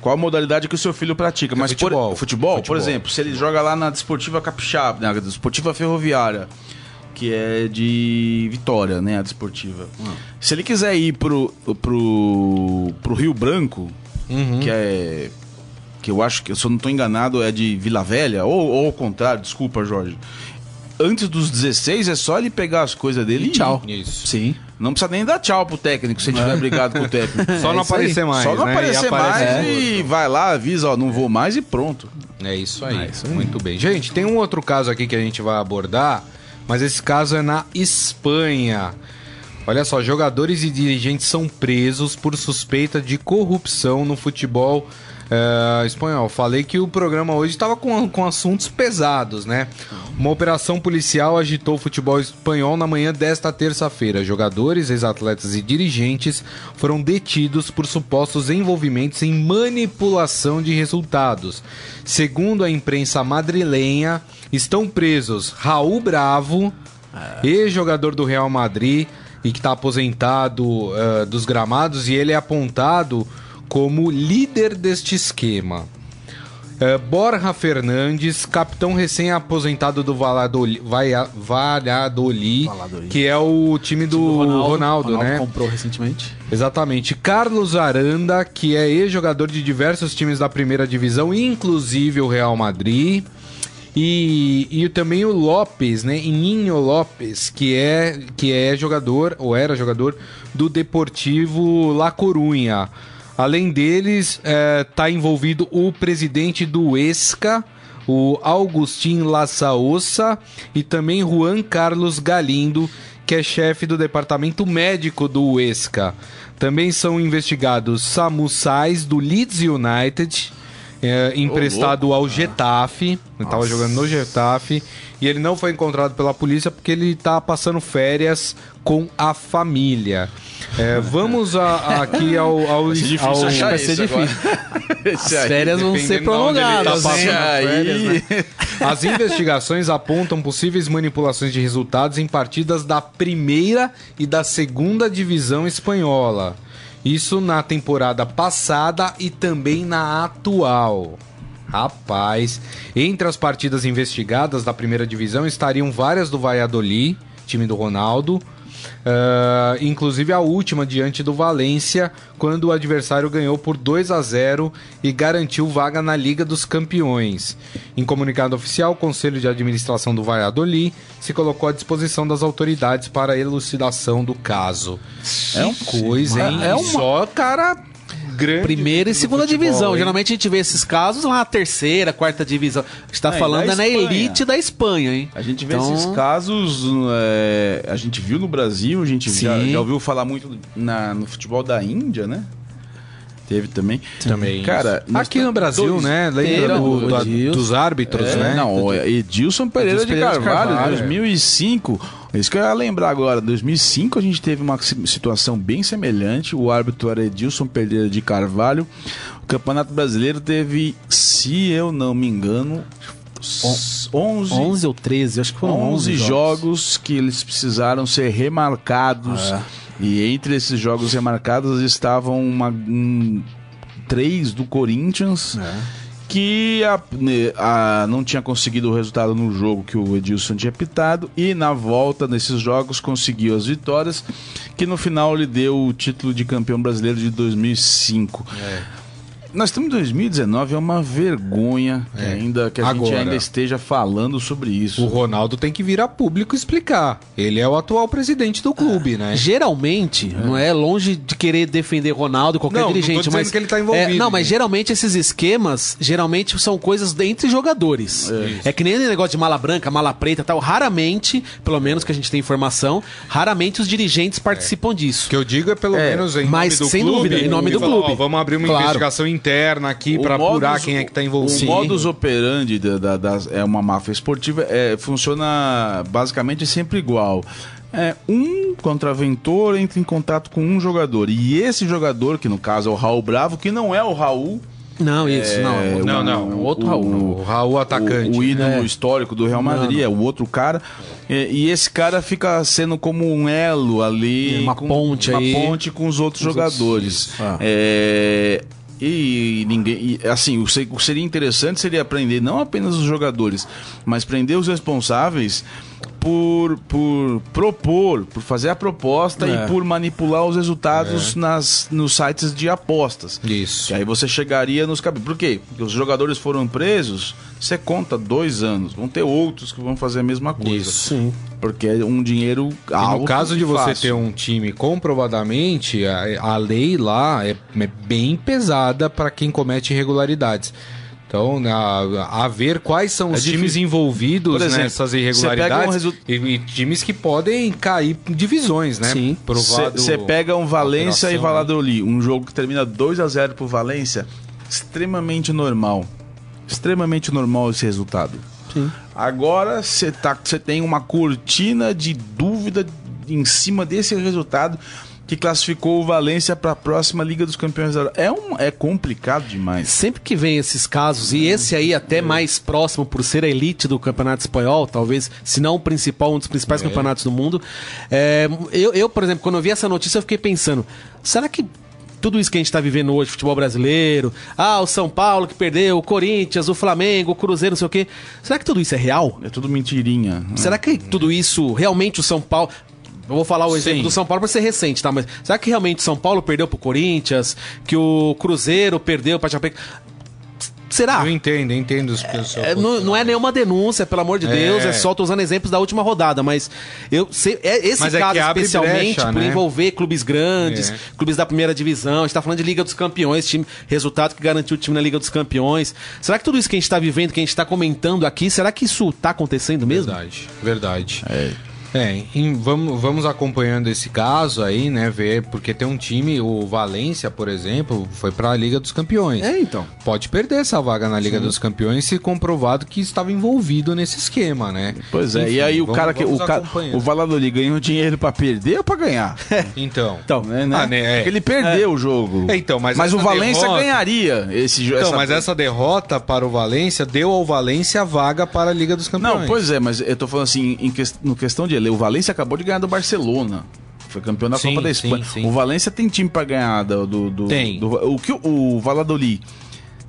qual a modalidade que o seu filho pratica. É mas futebol. Por, futebol, futebol, por exemplo, se ele joga lá na Desportiva Capixaba, na Desportiva Ferroviária, que é de Vitória, né, a Desportiva. Hum. Se ele quiser ir pro, pro, pro Rio Branco, uhum. que é que eu acho que, se eu não estou enganado, é de Vila Velha, ou, ou ao contrário, desculpa, Jorge antes dos 16 é só ele pegar as coisas dele e tchau. Isso. Sim. Não precisa nem dar tchau pro técnico se tiver brigado com o técnico. <laughs> Só não é aparecer mais. Só não né? aparecer mais é. e vai lá, avisa, ó, não vou mais e pronto. É isso aí. É isso aí. Muito bem. Gente, tem um outro caso aqui que a gente vai abordar, mas esse caso é na Espanha. Olha só, jogadores e dirigentes são presos por suspeita de corrupção no futebol Uh, espanhol, falei que o programa hoje estava com, com assuntos pesados, né? Uma operação policial agitou o futebol espanhol na manhã desta terça-feira. Jogadores, ex-atletas e dirigentes foram detidos por supostos envolvimentos em manipulação de resultados. Segundo a imprensa madrilenha, estão presos Raul Bravo, ex-jogador do Real Madrid e que está aposentado uh, dos gramados, e ele é apontado como líder deste esquema. Uh, Borja Fernandes, capitão recém-aposentado do Valladolid, Valladolid, Valladolid, que é o time do, do Ronaldo, Ronaldo, Ronaldo, né? comprou recentemente. Exatamente. Carlos Aranda, que é ex-jogador de diversos times da primeira divisão, inclusive o Real Madrid. E, e também o Lopes, né? Ininho Lopes, que é, que é jogador, ou era jogador, do Deportivo La Corunha. Além deles, está é, envolvido o presidente do ESCA, o Augustin Lassaossa, e também Juan Carlos Galindo, que é chefe do departamento médico do ESCA. Também são investigados Samu Sais, do Leeds United, é, emprestado ao Getafe. Estava jogando no Getafe. E ele não foi encontrado pela polícia porque ele está passando férias com a família. É, vamos a, a, aqui ao. ao, vai ser difícil ao, achar vai ser isso agora. difícil. <laughs> As férias vão ser prolongadas. Tá férias, né? As investigações apontam possíveis manipulações de resultados em partidas da primeira e da segunda divisão espanhola. Isso na temporada passada e também na atual. Rapaz, entre as partidas investigadas da primeira divisão estariam várias do Valladolid, time do Ronaldo, Uh, inclusive a última diante do Valência, quando o adversário ganhou por 2 a 0 e garantiu vaga na Liga dos Campeões. Em comunicado oficial, o Conselho de Administração do Valladolid se colocou à disposição das autoridades para a elucidação do caso. É uma coisa, hein? É uma- Só cara grande. Primeira e segunda futebol, divisão. hein? Geralmente a gente vê esses casos lá na terceira, quarta divisão. A gente tá É, falando da é na elite da Espanha, hein? A gente vê Então- esses casos, é, a gente viu no Brasil, a gente já, já ouviu falar muito na- no futebol da Índia, né? Teve também. Também. Cara, aqui no Brasil, dois- né? Lembra do- do- dos árbitros, É, né? Não, Edilson Pereira, Edilson de, Pereira de Carvalho, Carvalho, 2005. Isso que eu ia lembrar agora. 2005 a gente teve uma si- situação bem semelhante. O árbitro era Edilson Pereira de Carvalho. O Campeonato Brasileiro teve, se eu não me engano, 11, 11 ou 13, acho que foram 11 11 jogos. que eles precisaram ser remarcados. É. E entre esses jogos remarcados estavam uma, um, três do Corinthians. É. Que a- ne- a- não tinha conseguido o resultado no jogo que o Edilson tinha pitado, e na volta nesses jogos conseguiu as vitórias, que no final lhe deu o título de campeão brasileiro de 2005. Nós estamos em 2019, é uma vergonha que É. ainda que a gente Agora. ainda esteja falando sobre isso. O Ronaldo tem que vir a público explicar. Ele é o atual presidente do clube, né? Geralmente, não é longe de querer defender Ronaldo, qualquer Não, não dirigente, dizendo mas que ele tá envolvido, É, não, mas gente. geralmente esses esquemas, geralmente são coisas entre jogadores. É, que nem negócio de mala branca, mala preta, e tal. Raramente, pelo menos que a gente tem informação, raramente os dirigentes participam O disso. que eu digo é pelo É, menos em mas nome do sem clube. dúvida, em nome do falar, clube. ó, vamos abrir uma Claro. investigação interna aqui O pra apurar modus- quem é que tá O envolvido. modus operandi da, da- das- é uma máfia esportiva é, funciona basicamente sempre igual. É, um contraventor entra em contato com um jogador. E esse jogador, que no caso é o Raul Bravo, que não é o Raul. Não, isso, não. é, Não, o- não. é outro o- Raul. O Raul atacante. O, o ídolo É. histórico do Real Madrid, é o outro cara. E, e esse cara fica sendo como um elo ali. Uma com- ponte uma aí. ponte com os outros os outros, jogadores. isso. Ah. É, e ninguém. e, assim, o, que seria interessante seria prender não apenas os jogadores, mas prender os responsáveis por, por propor, por fazer a proposta É. e por manipular os resultados nas, nos sites de apostas. Isso. Que aí você chegaria nos cabelos. Por quê? Porque os jogadores foram presos, você conta dois anos. Vão ter outros que vão fazer a mesma coisa. Isso. Sim. Porque é um dinheiro E alto no caso de e você fácil. ter um time comprovadamente, a, a lei lá é, é bem pesada para quem comete irregularidades. Então, a, a ver quais são É os times envolvidos exemplo, nessas pega um irregularidades resu- e, e times que podem cair em divisões, né? Sim. Você pega um Valência e Valladolid, um jogo que termina 2 a 0 pro Valência, extremamente normal. Extremamente normal esse resultado. Sim. Agora você tá, tem uma cortina de dúvida em cima desse resultado que classificou o Valência para a próxima Liga dos Campeões da Europa. É, um, é complicado demais. Sempre que vem esses casos, e esse aí até mais próximo por ser a elite do campeonato espanhol, talvez, se não o principal, um dos principais É. campeonatos do mundo. é, eu, eu, por exemplo, quando eu vi essa notícia, eu fiquei pensando: será que tudo isso que a gente tá vivendo hoje, futebol brasileiro, ah, o São Paulo que perdeu, o Corinthians, o Flamengo, o Cruzeiro, não sei o quê, será que tudo isso é real? É tudo mentirinha. né? Será que tudo isso, realmente o São Paulo. Eu vou falar o exemplo Sim. do São Paulo para ser recente, tá? Mas será que realmente o São Paulo perdeu pro Corinthians? Que o Cruzeiro perdeu pra Chapecoense? Será? Eu entendo, eu entendo os pessoal. É, não, não é nenhuma denúncia, pelo amor de Deus, é só tô usando exemplos da última rodada, mas eu sei, é, esse Mas é caso especialmente brecha, por né? envolver clubes grandes, É. clubes da primeira divisão, a gente tá falando de Liga dos Campeões, time, resultado que garantiu o time na Liga dos Campeões. Será que tudo isso que a gente tá vivendo, que a gente tá comentando aqui, será que isso tá acontecendo mesmo? Verdade, verdade. É. em- vamos, vamos acompanhando esse caso aí, né? Ver, porque tem um time, o Valência, por exemplo, foi pra Liga dos Campeões. É, então. Pode perder essa vaga na Liga dos Campeões se comprovado que estava envolvido nesse esquema, né? Pois é, Enfim, e aí o vamos- cara que o, acompanhando. o Valladolid ganhou dinheiro pra perder ou pra ganhar? <laughs> Então, Então, né, né? Ah, né, é. Porque ele perdeu o jogo. É, então, mas o essa Valência derrota- ganharia esse jogo. Então, mas essa derrota para o Valência deu ao Valência a vaga para a Liga dos Campeões. Não, pois é, mas eu tô falando assim, em ques- no questão de o Valência acabou de ganhar do Barcelona. Foi campeão da Sim, Copa da sim, Espanha. sim. O Valência tem time pra ganhar do, do, do- Tem. do- o que o, o Valladolid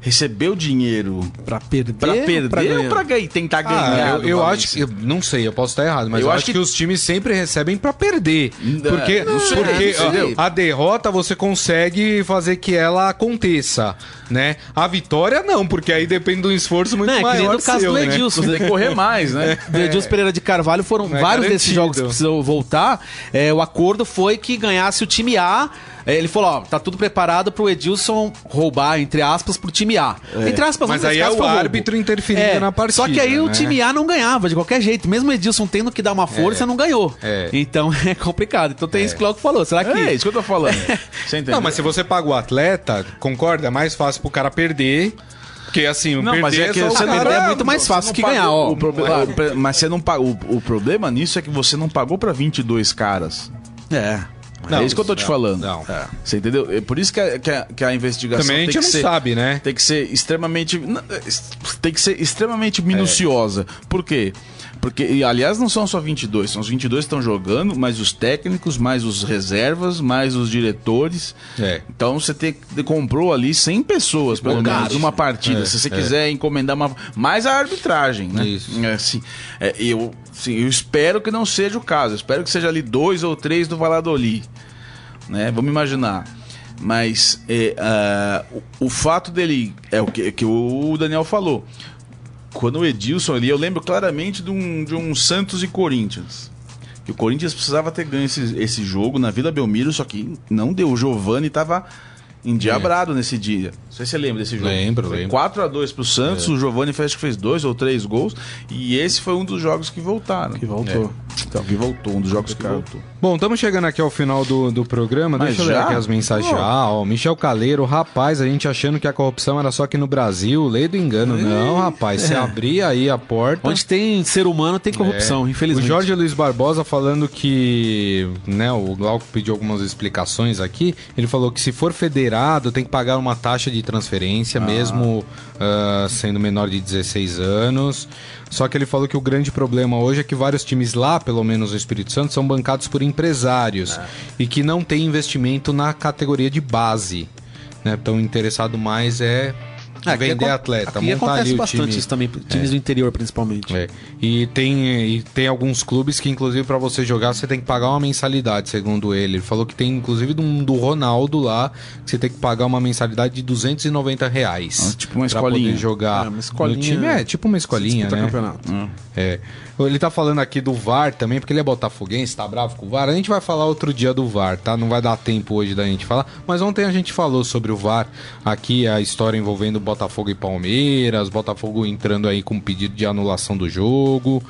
recebeu dinheiro Pra perder, pra perder ou pra ou ganhar? pra ganhar, tentar Ah, ganhar? eu, do eu Valência? acho que. eu Não sei, eu posso estar errado, mas Eu eu, acho acho que... que- os times sempre recebem pra perder. Não, Porque, não porque não sei. a, a derrota você consegue fazer que ela aconteça, né? A vitória não, porque aí depende de um esforço muito Não, é que maior no caso seu, do né? Edilson. Você tem que correr mais, né? <laughs> do Edilson Pereira de Carvalho foram é vários desses garantido. jogos que precisou voltar. É, o acordo foi que ganhasse o time A. É, ele falou: ó, tá tudo preparado pro Edilson roubar, entre aspas, pro time A. Entre aspas, Mas aí é o árbitro interferindo na partida, Só que aí o né? time A não ganhava de qualquer jeito. Mesmo o Edilson tendo que dar uma força, não ganhou. É. Então <laughs> é complicado. Então tem isso que o Glauco falou. Será que. É isso que eu tô falando. <laughs> Você entendeu? Não, mas se você paga o atleta, concorda? É mais fácil pro cara perder. Porque assim, o Não, perder mas é que só o você cara- é muito mais fácil que ganhar, ó. O problema, o pre- mas você não pagou. O, o problema nisso é que você não pagou pra 22 caras. É. é isso que eu tô te não, falando. não. É. Você entendeu? É por isso que a, que a, que a investigação Também a tem gente que não ser, sabe, né? Tem que ser extremamente. não, é, Tem que ser extremamente minuciosa. Por quê? Porque, e, aliás, não são só 22, são os 22 que estão jogando, mais os técnicos, mais os reservas, mais os diretores. É. Então você tem, comprou ali 100 pessoas, pelo menos, uma partida. É, Se você é. quiser encomendar uma. Mais a arbitragem, né? Isso. É, assim, é, eu, sim, eu espero que não seja o caso. Eu espero que seja ali dois ou três do Valladolid. Né? Vamos imaginar. Mas é, ah, o, o fato dele. É o que, que o Daniel falou. Quando o Edilson ali, eu lembro claramente de um, de um Santos e Corinthians. Que o Corinthians precisava ter ganho esse, esse jogo na Vila Belmiro, só que não deu. O Giovani tava endiabrado nesse dia. Não sei se você lembra desse jogo. Lembro, Foi lembro. 4x2 pro Santos, o Giovani fez, acho que fez dois ou três gols. E esse foi um dos jogos que voltaram. Que voltou. Então, que voltou, um dos jogos que voltou. Bom, estamos chegando aqui ao final do, do programa. Mas Deixa eu ler já? aqui as mensagens Pô. já. Ó, Michel Caleiro, rapaz, a gente achando que a corrupção era só aqui no Brasil. Lei do engano. Não, rapaz. Se abrir aí a porta. Onde tem ser humano, tem corrupção, É. infelizmente. O Jorge Luiz Barbosa falando que, né, o Glauco pediu algumas explicações aqui. Ele falou que se for federado, tem que pagar uma taxa de transferência, mesmo ah, sendo menor de 16 anos. Só que ele falou que o grande problema hoje é que vários times lá, pelo menos no Espírito Santo, são bancados por empresários e que não tem investimento na categoria de base. Né? Então, interessado mais é É, aqui vender acon- atleta, aqui montar acontece ali o bastante time. isso também, times do interior principalmente. É. E tem, e tem alguns clubes que, inclusive, pra você jogar, você tem que pagar uma mensalidade, segundo ele. Ele falou que tem, inclusive, do, do Ronaldo lá, que você tem que pagar uma mensalidade de 290 reais. Ah, tipo uma pra escolinha. poder jogar É, uma escolinha. no time. É, tipo uma escolinha, né? campeonato. É. Ele tá falando aqui do VAR também, porque ele é botafoguense, tá bravo com o VAR. A gente vai falar outro dia do VAR, tá? Não vai dar tempo hoje da gente falar. Mas ontem a gente falou sobre o VAR. Aqui a história envolvendo Botafogo e Palmeiras, Botafogo entrando aí com pedido de anulação do jogo,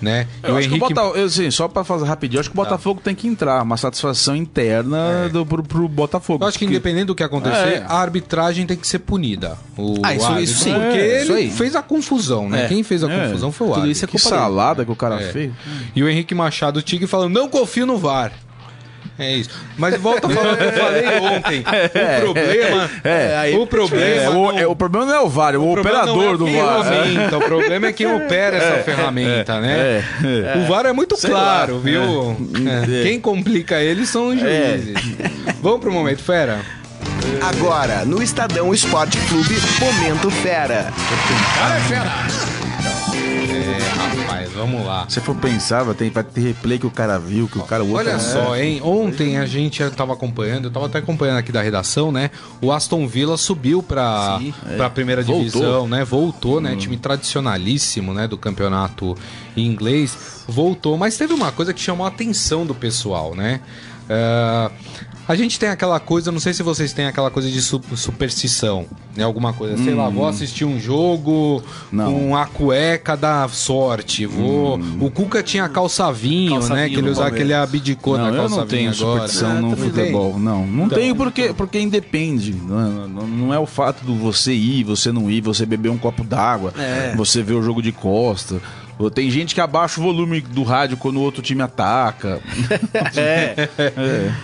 né? E Eu acho que o Botafogo, eu, assim, só pra fazer rapidinho, eu acho que o Botafogo tem que entrar, uma satisfação interna do, pro, pro Botafogo. Eu acho que porque- independente do que acontecer, É. a arbitragem tem que ser punida. O Ah, isso- árbitro, isso sim. Porque É, isso ele aí. fez a confusão, né? É. Quem fez a É. confusão foi o Tudo árbitro. isso é Que culpa salada que o cara É. fez. E o Henrique Machado Tigre falando, não confio no VAR. É isso. Mas volta a falar o que eu falei ontem. O problema. É, o problema. É, o, não- é, o problema não é o VAR, é o, o problema é operador a do VAR. ferramenta, O problema é quem opera essa ferramenta, né? é, O VAR é muito Sei claro, lá. viu? É. É. Quem complica ele são os juízes. Vamos pro momento, fera? Agora, no Estadão Esporte Clube, Momento Fera. É, rapaz, vamos lá. Se for pensar, vai ter, vai ter replay que o cara viu, que o cara o outro Olha é- só, hein? Ontem a gente tava acompanhando, eu tava até acompanhando aqui da redação, né? O Aston Villa subiu pra, Sim, é. pra primeira Voltou. divisão, né? Voltou, né? Time tradicionalíssimo, né? Do campeonato inglês. Voltou, mas teve uma coisa que chamou a atenção do pessoal, né? Ah, a gente tem aquela coisa, não sei se vocês têm aquela coisa de su- superstição, né? Alguma coisa, sei lá, vou assistir um jogo Não. com a cueca da sorte, vou... O Cuca tinha calça vinho, Calça né? vinho Que ele usava, que ele abdicou Não, na eu calça não tenho agora. superstição É, no futebol. Não, não Então. tenho porque, porque independe. Não, não- não é o fato de você ir, você não ir, você beber um copo d'água, É. você ver o jogo de costa. Tem gente que abaixa o volume do rádio quando o outro time ataca. <laughs> É.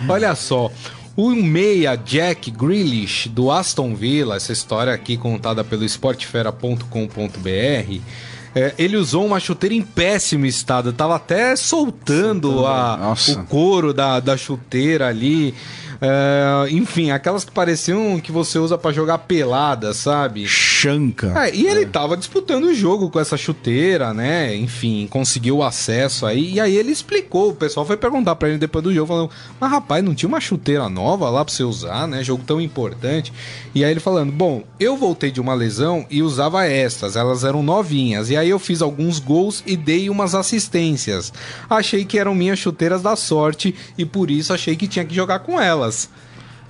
Olha só. O meia Jack Grealish do Aston Villa, essa história aqui contada pelo esportefera.com.br, é, ele usou uma chuteira em péssimo estado, tava até soltando a, Nossa. o couro da, da chuteira ali. É, enfim, aquelas que pareciam que você usa pra jogar pelada, sabe? Chanca. É, e ele tava disputando o jogo com essa chuteira, né? Enfim, conseguiu o acesso aí. E aí ele explicou. O pessoal foi perguntar pra ele depois do jogo, falando: Mas rapaz, não tinha uma chuteira nova lá pra você usar, né? Jogo tão importante. E aí ele falando: Bom, eu voltei de uma lesão e usava estas, elas eram novinhas. E aí eu fiz alguns gols e dei umas assistências. Achei que eram minhas chuteiras da sorte e por isso achei que tinha que jogar com elas mas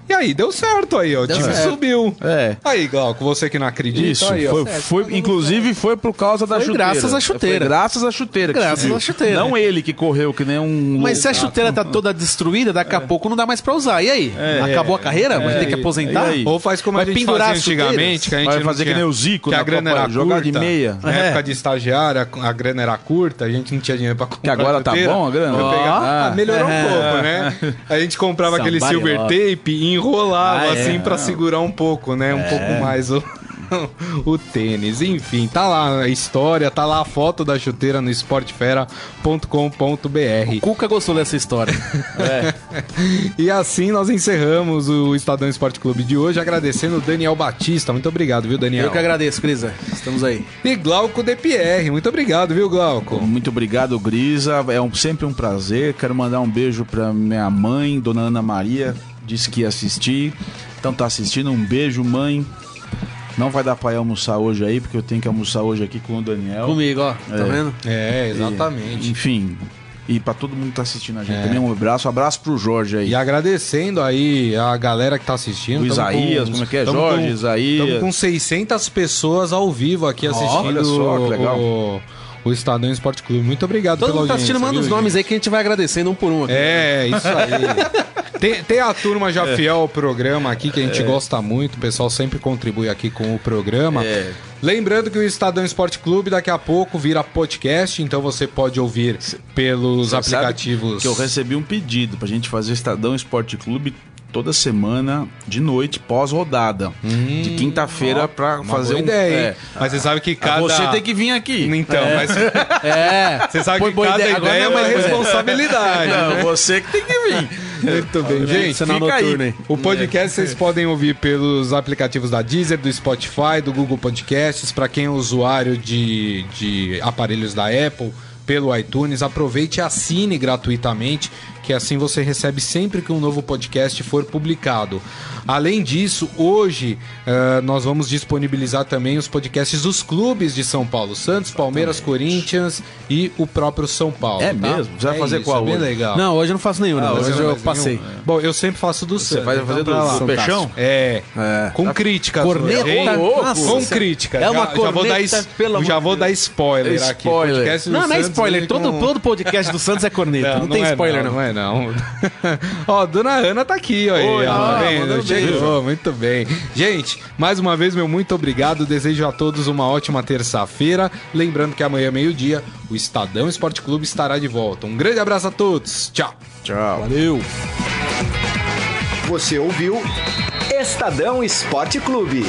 e aí, deu certo aí, ó. O time certo. subiu. É. Aí, Glauco, você que não acredita, Isso, aí, ó. foi, foi- inclusive foi por causa da Foi chuteira. graças à chuteira. Foi graças à chuteira. que Graças à chuteira. Não ele que correu que nem um. Mas se a chuteira tá toda destruída, daqui a pouco não dá mais pra usar. E aí? Acabou a carreira? Vai ter que aposentar? E aí? Ou faz como Vai a gente fazia antigamente, que a gente Vai não fazer que tinha- nem o Zico que a na grana era jogar de meia. Na É. época de estagiário, a grana era curta, a gente não tinha dinheiro pra comprar agora tá bom a grana? Pegava- ah, melhorou um É. pouco, né? A gente comprava aquele silver tape e enrolava Ah, é. assim pra segurar um pouco, né? Um pouco mais o <laughs> o tênis. Enfim, tá lá a história, tá lá a foto da chuteira no esportefera.com.br. Cuca gostou dessa história. <laughs> E assim nós encerramos o Estadão Esporte Clube de hoje, agradecendo o Daniel Batista. Muito obrigado, viu, Daniel? Eu que agradeço, Crisa. Estamos aí. E Glauco DPR. Muito obrigado, viu, Glauco? Muito obrigado, Grisa. É um- sempre um prazer. Quero mandar um beijo pra minha mãe, Dona Ana Maria. Disse que ia assistir. Então tá assistindo. Um beijo, mãe. Não vai dar pra ir almoçar hoje aí, porque eu tenho que almoçar hoje aqui com o Daniel. Comigo, ó. Tá É. vendo? É, exatamente. Enfim. E pra todo mundo que tá assistindo a gente É. também, um abraço. Um abraço pro Jorge aí. E agradecendo aí a galera que tá assistindo. O Isaías, com- como é que é? Jorge, com- Isaías. Estamos com 600 pessoas ao vivo aqui assistindo olha só, que legal. o, o Estadão Esporte Clube. Muito obrigado Todo pela mundo tá assistindo, manda os nomes aí que a gente vai agradecendo um por um aqui. É, isso aí. <laughs> tem, tem a turma já <laughs> fiel ao programa aqui, que a gente gosta muito. O pessoal sempre contribui aqui com o programa. É. Lembrando que o Estadão Esporte Clube daqui a pouco vira podcast, então você pode ouvir pelos aplicativos. Que eu recebi um pedido pra gente fazer Estadão Esporte Clube toda semana, de noite, pós-rodada. de quinta-feira pra Uma fazer boa um. ideia, hein? é. Mas você sabe que cada. Você tem que vir aqui. Então, mas <laughs> É. você sabe Foi que cada ideia. ideia, é é uma ideia. responsabilidade. Não, né? você que tem que vir. Muito bem, gente. Sinal fica noturno aí. O podcast vocês podem ouvir pelos aplicativos da Deezer, do Spotify, do Google Podcasts. Para quem é usuário de, de aparelhos da Apple, pelo iTunes, aproveite e assine gratuitamente, que assim você recebe sempre que um novo podcast for publicado. Além disso, hoje eh, nós vamos disponibilizar também os podcasts dos clubes de São Paulo: Santos, Palmeiras, Corinthians e o próprio São Paulo. É tá? mesmo? Você vai fazer isso, qual é bem hoje? legal. Não, hoje eu não faço nenhum, não. Ah, hoje hoje eu não passei. nenhum? Bom, eu sempre faço do Santos. vai fazer então do- do Peixão? É. É. Com críticas. Corneta? Nossa, com você- críticas. é uma já, já vou dar, corneta, es- já vou dar spoiler, aqui. Spoiler. Podcast do Não, não é spoiler. Todo, com- todo podcast do Santos é corneta. Não, tem é spoiler, não. Não é não. <laughs> Ó, Dona Ana tá aqui, ó. aí, Oi, ó, Ana, tá vendo? Chegou, muito bem. Gente, mais uma vez, meu muito obrigado. Desejo a todos uma ótima terça-feira. Lembrando que amanhã, meio-dia, o Estadão Esporte Clube estará de volta. Um grande abraço a todos. Tchau. Tchau. Valeu. Você ouviu Estadão Esporte Clube.